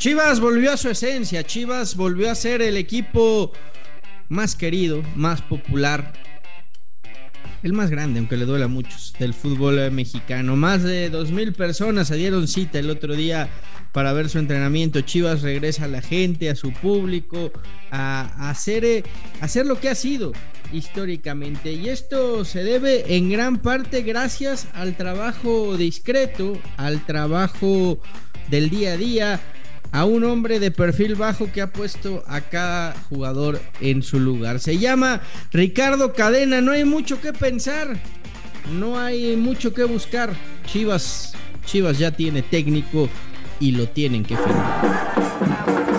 Chivas volvió a su esencia, Chivas volvió a ser el equipo más querido, más popular, el más grande, aunque le duela a muchos, del fútbol mexicano. Más de dos mil personas se dieron cita el otro día para ver su entrenamiento. Chivas regresa a la gente, a su público, a, hacer, eh, a hacer lo que ha sido históricamente. Y esto se debe en gran parte gracias al trabajo discreto, al trabajo del día a día a un hombre de perfil bajo que ha puesto a cada jugador en su lugar. Se llama Ricardo Cadena, no hay mucho que pensar, no hay mucho que buscar. Chivas, Chivas ya tiene técnico y lo tienen que firmar.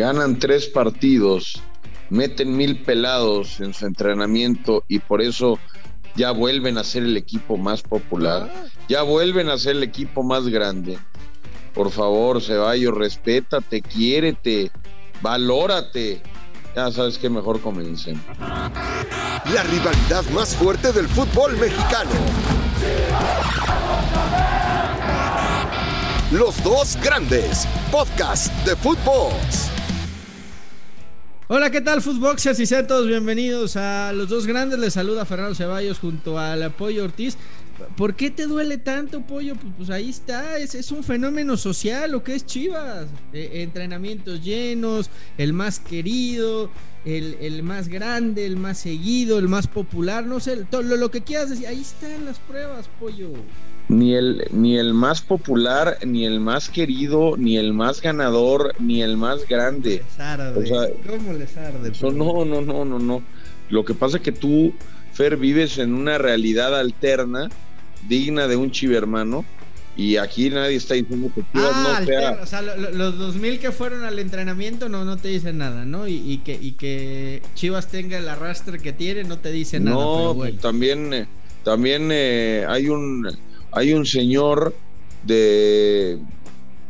Ganan tres partidos, meten mil pelados en su entrenamiento y por eso ya vuelven a ser el equipo más popular, ah. ya vuelven a ser el equipo más grande. Por favor, Ceballos, respétate, quiérete, valórate. Ya sabes que mejor comiencen. La rivalidad más fuerte del fútbol mexicano. Los dos grandes, podcast de fútbol. Hola, ¿qué tal, Footboxers? Y sean todos bienvenidos a Los Dos Grandes. Les saluda Fernando Ceballos junto al Apoyo Ortiz. ¿Por qué te duele tanto, Pollo? Pues, pues ahí está, es, un fenómeno social lo que es Chivas. Eh, entrenamientos llenos, el más querido, el, más grande, el más seguido, el más popular, no sé, todo, lo, lo que quieras decir. Ahí están las pruebas, Pollo ni el, ni el más popular, ni el más querido, ni el más ganador, ni el más grande. ¿Cómo les arde? no, no, no, no, no. Lo que pasa es que tú, Fer, vives en una realidad alterna, digna de un chivermano, y aquí nadie está diciendo que Chivas no ah, sea... O sea, los 2000 que fueron al entrenamiento no, no te dicen nada, ¿no? Y, que, y que Chivas tenga el arrastre que tiene no te dicen nada. No, pues también, eh, también eh, hay un hay un señor de,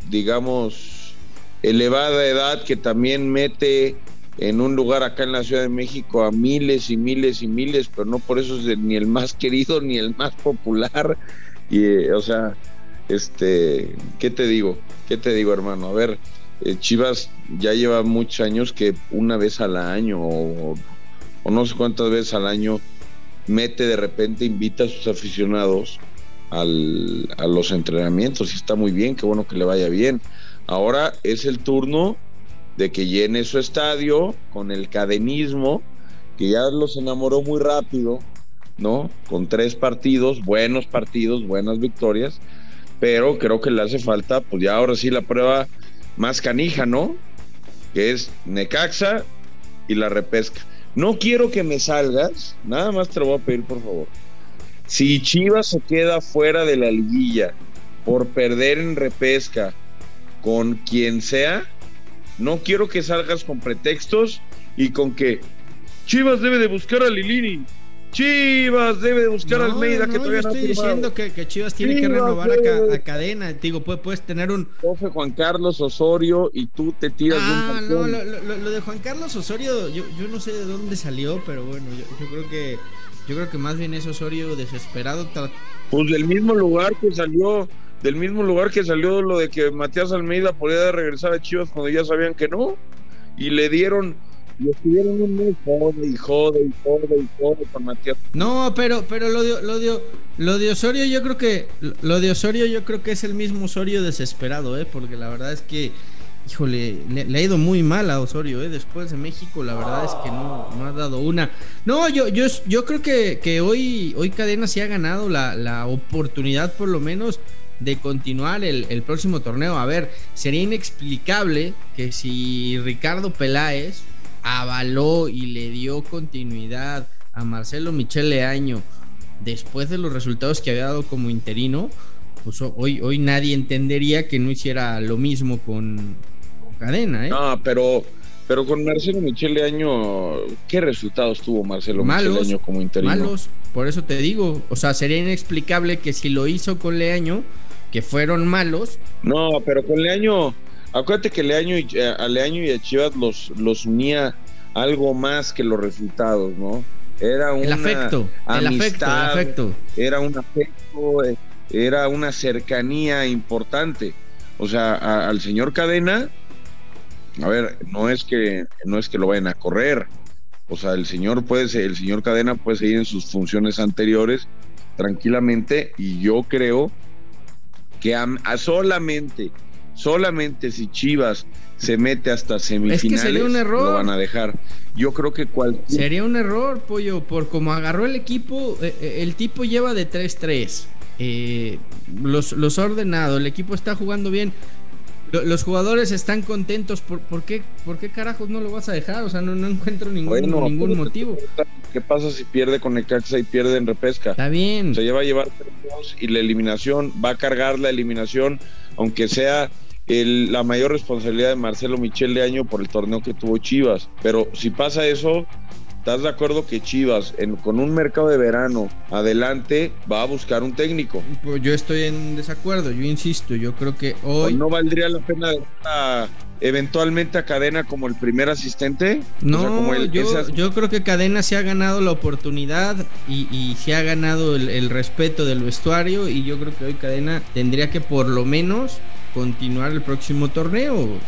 digamos, elevada edad que también mete en un lugar acá en la Ciudad de México a miles y miles y miles, pero no por eso es ni el más querido ni el más popular. Y, eh, o sea, este, ¿qué te digo? ¿Qué te digo, hermano? A ver, eh, Chivas ya lleva muchos años que una vez al año o, no sé cuántas veces al año mete de repente, invita a sus aficionados al, a los entrenamientos y está muy bien, qué bueno que le vaya bien. Ahora es el turno de que llene su estadio con el cadenismo, que ya los enamoró muy rápido, ¿no? Con tres partidos, buenos partidos, buenas victorias, pero creo que le hace falta, pues ya ahora sí la prueba más canija, ¿no? Que es Necaxa y la repesca. No quiero que me salgas, nada más te lo voy a pedir por favor si Chivas se queda fuera de la liguilla por perder en repesca con quien sea, no quiero que salgas con pretextos y con que Chivas debe de buscar a Lilini. Chivas debe de buscar a Almeida que todavía yo estoy diciendo que, Chivas tiene que renovar a, cadena. Digo, puedes, tener un. Profe Juan Carlos Osorio y tú te tiras ah, un no, lo, lo, de Juan Carlos Osorio, yo, yo no sé de dónde salió, pero bueno, yo creo que yo creo que más bien es Osorio desesperado. Pues del mismo lugar que salió, del mismo lugar que salió lo de que Matías Almeida podía regresar a Chivas cuando ya sabían que no. Y le dieron, y estuvieron un mes jode y jode y jode y jode con Matías. No, pero, pero lo de, lo de, lo de Osorio yo creo que, lo de Osorio yo creo que es el mismo Osorio desesperado, eh, porque la verdad es que híjole, le, ha ido muy mal a Osorio, ¿eh? Después de México, la verdad es que no, no ha dado una. No, yo, yo, yo creo que, hoy, hoy Cadena sí ha ganado la, oportunidad, por lo menos, de continuar el, el, próximo torneo. A ver, sería inexplicable que si Ricardo Peláez avaló y le dio continuidad a Marcelo Michele Año después de los resultados que había dado como interino, pues hoy, hoy nadie entendería que no hiciera lo mismo con, cadena, ¿eh? No, pero, pero con Marcelo Michele Año, ¿qué resultados tuvo Marcelo Michele Año como interino? Malos, por eso te digo. O sea, sería inexplicable que si lo hizo con Leaño, que fueron malos. No, pero con Leaño, acuérdate que Leaño y, eh, a Leaño y a Chivas los, los unía algo más que los resultados, ¿no? Era un afecto, el afecto, el afecto. Era un afecto, era una cercanía importante. O sea, al señor Cadena, a ver, no es que no es que lo vayan a correr. O sea, el señor puede ser, el señor Cadena puede seguir en sus funciones anteriores tranquilamente y yo creo que a, solamente solamente si Chivas se mete hasta semifinales un error. lo van a dejar. Yo creo que cualquier sería un error, pollo, por como agarró el equipo, eh, eh, el tipo lleva de 3-3. Eh, los, los ha ordenado, el equipo está jugando bien. Los jugadores están contentos. ¿Por, por, qué, ¿Por qué carajos no lo vas a dejar? O sea, no, no encuentro ningún, ningún motivo. ¿Qué pasa si pierde con el Caxa y pierde en repesca? Está bien. Se lleva a llevar y la eliminación va a cargar la eliminación, aunque sea el, la mayor responsabilidad de Marcelo Michel de año por el torneo que tuvo Chivas. Pero si pasa eso, ¿Estás de acuerdo que Chivas, con un mercado de verano adelante, va a buscar un técnico? Pues yo estoy en desacuerdo, yo insisto, yo creo que hoy... ¿No valdría la pena eventualmente a Cadena como el primer asistente? No, yo, creo que Cadena se ha ganado la oportunidad y, se ha ganado el respeto del vestuario y yo creo que hoy Cadena tendría que por lo menos continuar el próximo torneo.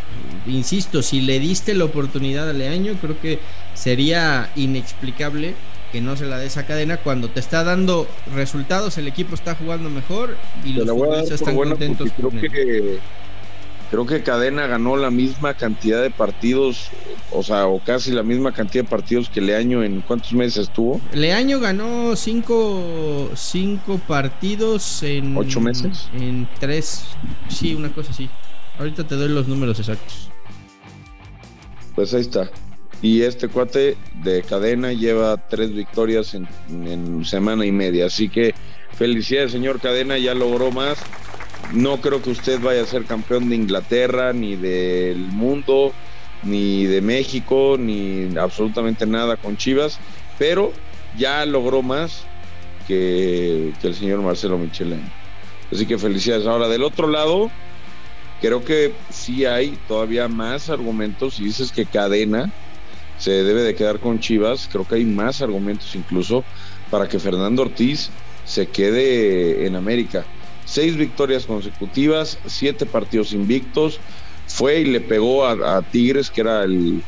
Insisto, si le diste la oportunidad a Leaño, creo que sería inexplicable que no se la dé esa cadena cuando te está dando resultados, el equipo está jugando mejor y los futbolistas están contentos. Creo que creo que Cadena ganó la misma cantidad de partidos, o sea, o casi la misma cantidad de partidos que Leaño en cuántos meses estuvo. Leaño ganó cinco, cinco partidos en ocho meses. En tres, sí, una cosa así. Ahorita te doy los números exactos. Pues ahí está. Y este cuate de cadena lleva tres victorias en, semana y media. Así que felicidades, señor Cadena, ya logró más no creo que usted vaya a ser campeón de Inglaterra, ni del mundo, ni de México, ni absolutamente nada con Chivas, pero ya logró más que, el señor Marcelo Michelin. Así que felicidades. Ahora, del otro lado, creo que sí hay todavía más argumentos. Si dices que Cadena se debe de quedar con Chivas, creo que hay más argumentos incluso para que Fernando Ortiz se quede en América seis victorias consecutivas, siete partidos invictos, fue y le pegó a, Tigres, que era el,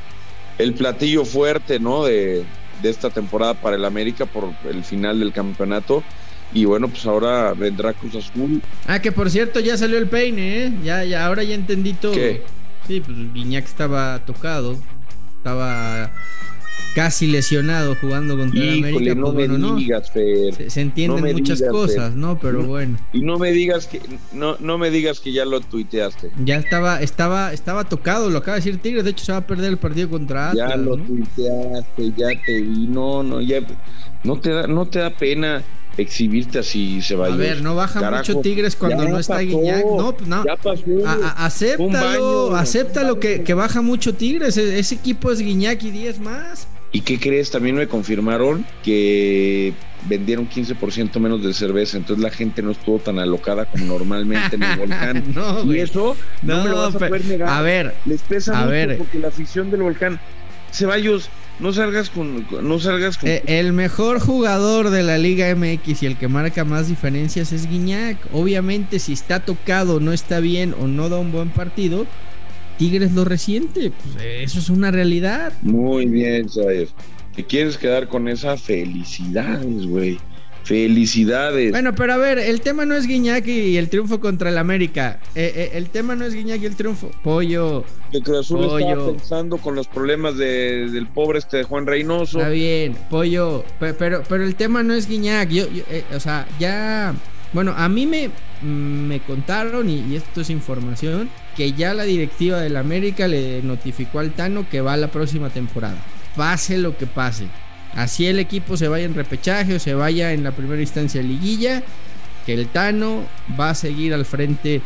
platillo fuerte, ¿no? De, esta temporada para el América por el final del campeonato. Y bueno, pues ahora vendrá Cruz Azul. Ah, que por cierto ya salió el peine, ¿eh? Ya, ya, ahora ya entendí todo. ¿Qué? Sí, pues Guiñac estaba tocado. Estaba casi lesionado jugando contra América. No pues, me digas, Se, entienden muchas cosas, ¿no? Pero bueno. Y no me digas que no, no me digas que ya lo tuiteaste. Ya estaba, estaba, estaba tocado, lo acaba de decir Tigres, de hecho se va a perder el partido contra Atlas. Ya lo tuiteaste, ya te vi, no, no, ya no te da, no te da pena exhibirte así se va a ver no baja mucho Tigres cuando no está Guiñac no pues no. ya pasó, acéptalo acéptalo que, que, baja mucho Tigres. E, ese, equipo es Guiñac y 10 más. ¿Y qué crees? También me confirmaron que vendieron 15% menos de cerveza, entonces la gente no estuvo tan alocada como normalmente en el volcán. y eso no, me lo vas a poder negar. A ver, les pesa mucho porque la afición del volcán, Ceballos, no salgas con, no salgas con. Eh, el mejor jugador de la Liga MX y el que marca más diferencias es Guiñac. Obviamente, si está tocado, no está bien o no da un buen partido, Tigres lo resiente. Pues eso es una realidad. Muy bien, ¿sabes? Te quieres quedar con esa felicidades, güey. Felicidades. Bueno, pero a ver, el tema no es Guiñac y el triunfo contra el América. Eh, eh, el tema no es Guiñac y el triunfo. Pollo. Que Cruz Azul estaba pensando con los problemas del pobre este de Juan Reynoso. Está bien, Pollo. Pero, pero, el tema no es Guiñac. Yo, eh, o sea, ya. Bueno, a mí me, me contaron, y, esto es información, que ya la directiva del América le notificó al Tano que va a la próxima temporada. Pase lo que pase. Así el equipo se vaya en repechaje o se vaya en la primera instancia de liguilla, que el Tano va a seguir al frente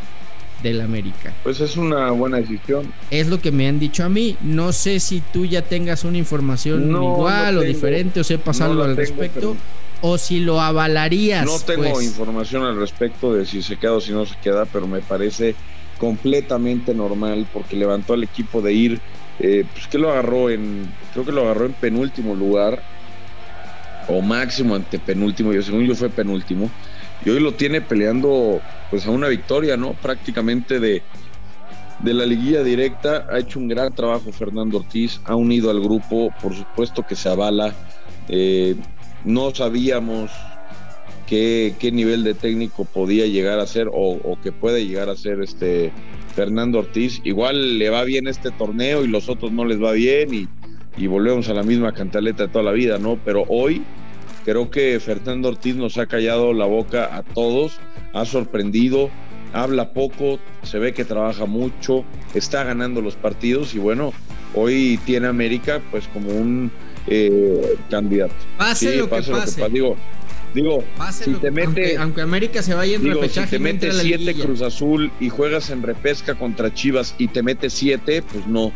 del América. Pues es una buena decisión. Es lo que me han dicho a mí. No sé si tú ya tengas una información igual o diferente o sepas algo al respecto o si lo avalarías. No tengo pues. información al respecto de si se queda o si no se queda, pero me parece completamente normal porque levantó al equipo de ir, eh, pues que lo agarró en, creo que lo agarró en penúltimo lugar o máximo ante penúltimo, yo según yo fue penúltimo, y hoy lo tiene peleando pues a una victoria, ¿no? Prácticamente de, de la liguilla directa, ha hecho un gran trabajo Fernando Ortiz, ha unido al grupo, por supuesto que se avala, eh, no sabíamos qué, qué, nivel de técnico podía llegar a ser o, o, que puede llegar a ser este Fernando Ortiz, igual le va bien este torneo y los otros no les va bien y, y volvemos a la misma cantaleta de toda la vida, ¿no? Pero hoy Creo que Fernando Ortiz nos ha callado la boca a todos, ha sorprendido, habla poco, se ve que trabaja mucho, está ganando los partidos y bueno, hoy tiene América pues como un eh, candidato. Pase, lo, que pase. Digo, digo si te mete, aunque, aunque, América se vaya en digo, repechaje, si te mete siete liguilla. Cruz Azul y juegas en repesca contra Chivas y te mete siete, pues no,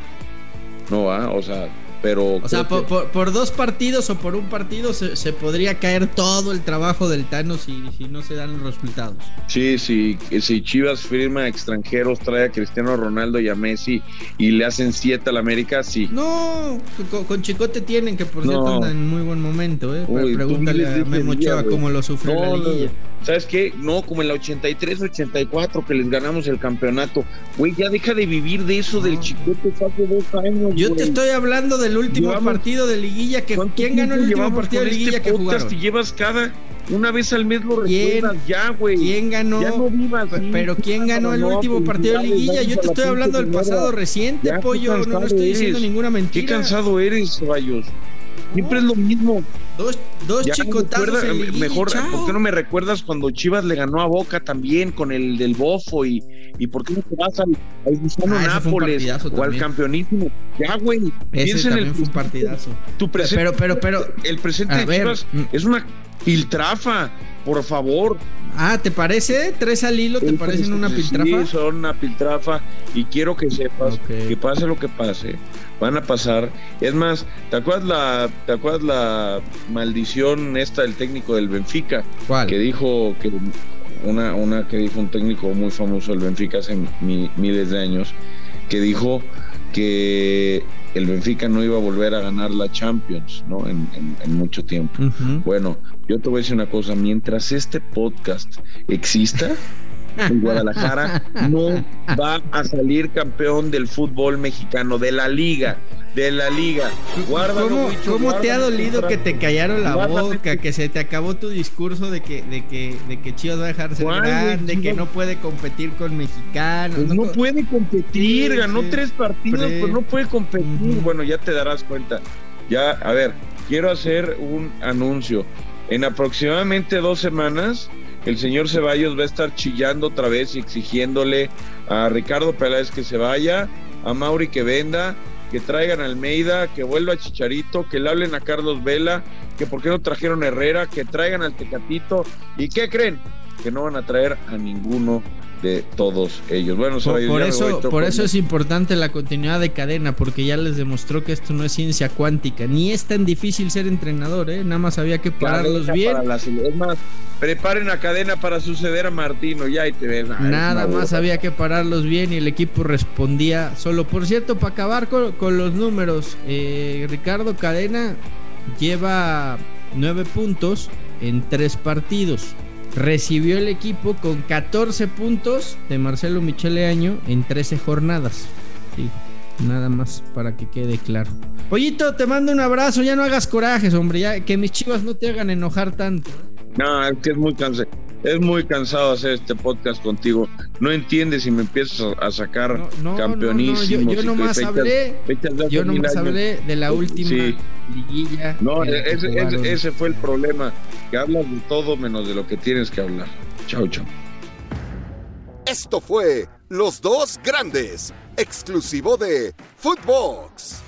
no va, o sea, pero o sea, por, por, por, dos partidos o por un partido se, se, podría caer todo el trabajo del Tano si, si no se dan los resultados. Sí, sí, si Chivas firma extranjeros, trae a Cristiano Ronaldo y a Messi y le hacen siete al América, sí. No, con, con Chicote tienen, que por cierto anda en muy buen momento, ¿eh? Uy, Pregúntale a Memo cómo lo sufrió no, la liguilla. ¿Sabes qué? No, como en la 83-84 que les ganamos el campeonato. Güey, ya deja de vivir de eso del Chicote hace dos años. Yo te estoy hablando del último llevamos, partido de liguilla que ¿quién ganó el último partido de liguilla este que jugaron? Y llevas cada una vez al mes lo recuerdas ya, güey. ¿Quién ganó? Ya no vivas, pero, pero ¿quién ganó el no, último partido de liguilla? Yo te estoy hablando del pasado reciente, ya, pollo. No, no, estoy diciendo eres. ninguna mentira. Qué cansado eres, Ceballos. Siempre es lo mismo. Dos, dos chicotazos liguilla, Mejor, chao. ¿por qué no me recuerdas cuando Chivas le ganó a Boca también con el del Bofo? ¿Y, y por qué no te vas al, al Gusano Ah, Nápoles o al también. campeonísimo? Ya, güey. Ese Piensa en el también fue un partidazo. Tu presente, Pero, pero, pero. el presente a de ver, Chivas mm. es una piltrafa, por favor. Ah, ¿te parece? ¿Tres al hilo te El parecen una piltrafa? Sí, son una piltrafa y quiero que sepas que pase lo que pase, van a pasar. Es más, ¿te acuerdas la, te acuerdas la maldición esta del técnico del Benfica? ¿Cuál? que dijo que una, una que dijo un técnico muy famoso del Benfica hace mi- miles de años, que dijo que el Benfica no iba a volver a ganar la Champions, ¿no? En, en- en mucho tiempo. Bueno, yo te voy a decir una cosa, mientras este podcast exista, en Guadalajara no va a salir campeón del fútbol mexicano, de la liga, de la liga. Guárdalo, ¿Cómo, te ha guárdalo, dolido que te callaron la Guárdalo. boca, que se te acabó tu discurso de que, de que, de que Chivas va a dejar de ser grande, que no puede competir con mexicanos? Pues no puede competir, Sí, ganó sí. tres partidos, Pre- pues no puede competir. Bueno, ya te darás cuenta. Ya, a ver, quiero hacer un anuncio. En aproximadamente dos semanas, el señor Ceballos va a estar chillando otra vez y exigiéndole a Ricardo Peláez que se vaya, a Mauri que venda, que traigan a Almeida, que vuelva a Chicharito, que le hablen a Carlos Vela, que por qué no trajeron a Herrera, que traigan al Tecatito. ¿Y qué creen? Que no van a traer a ninguno de todos ellos. Bueno, Por, por eso, por eso es importante la continuidad de cadena, porque ya les demostró que esto no es ciencia cuántica, ni es tan difícil ser entrenador, ¿eh? nada más había que pararlos Cadena bien. para la sele- es más, preparen a cadena para suceder a Martino, ya ahí te ves. Ah, Nada más había que pararlos bien y el equipo respondía solo. Por cierto, para acabar con, con los números, eh, Ricardo Cadena lleva nueve puntos en tres partidos. Recibió el equipo con 14 puntos de Marcelo Michele Año en 13 jornadas. Sí, nada más para que quede claro. Pollito, te mando un abrazo. Ya no hagas corajes, hombre. Ya que mis chivas no te hagan enojar tanto. No, es que es muy cansado. Es muy cansado hacer este podcast contigo. No entiendes si me empiezas a- sacar No, no, campeonísimos. no, no, yo- yo y nomás fechas- hablé- fechas de hace Yo mil nomás años. hablé de la última Sí. liguilla. No, ese- ese fue el problema. Que hablas de todo menos de lo que tienes que hablar. Chao, chao. Esto fue Los Dos Grandes, exclusivo de Footbox.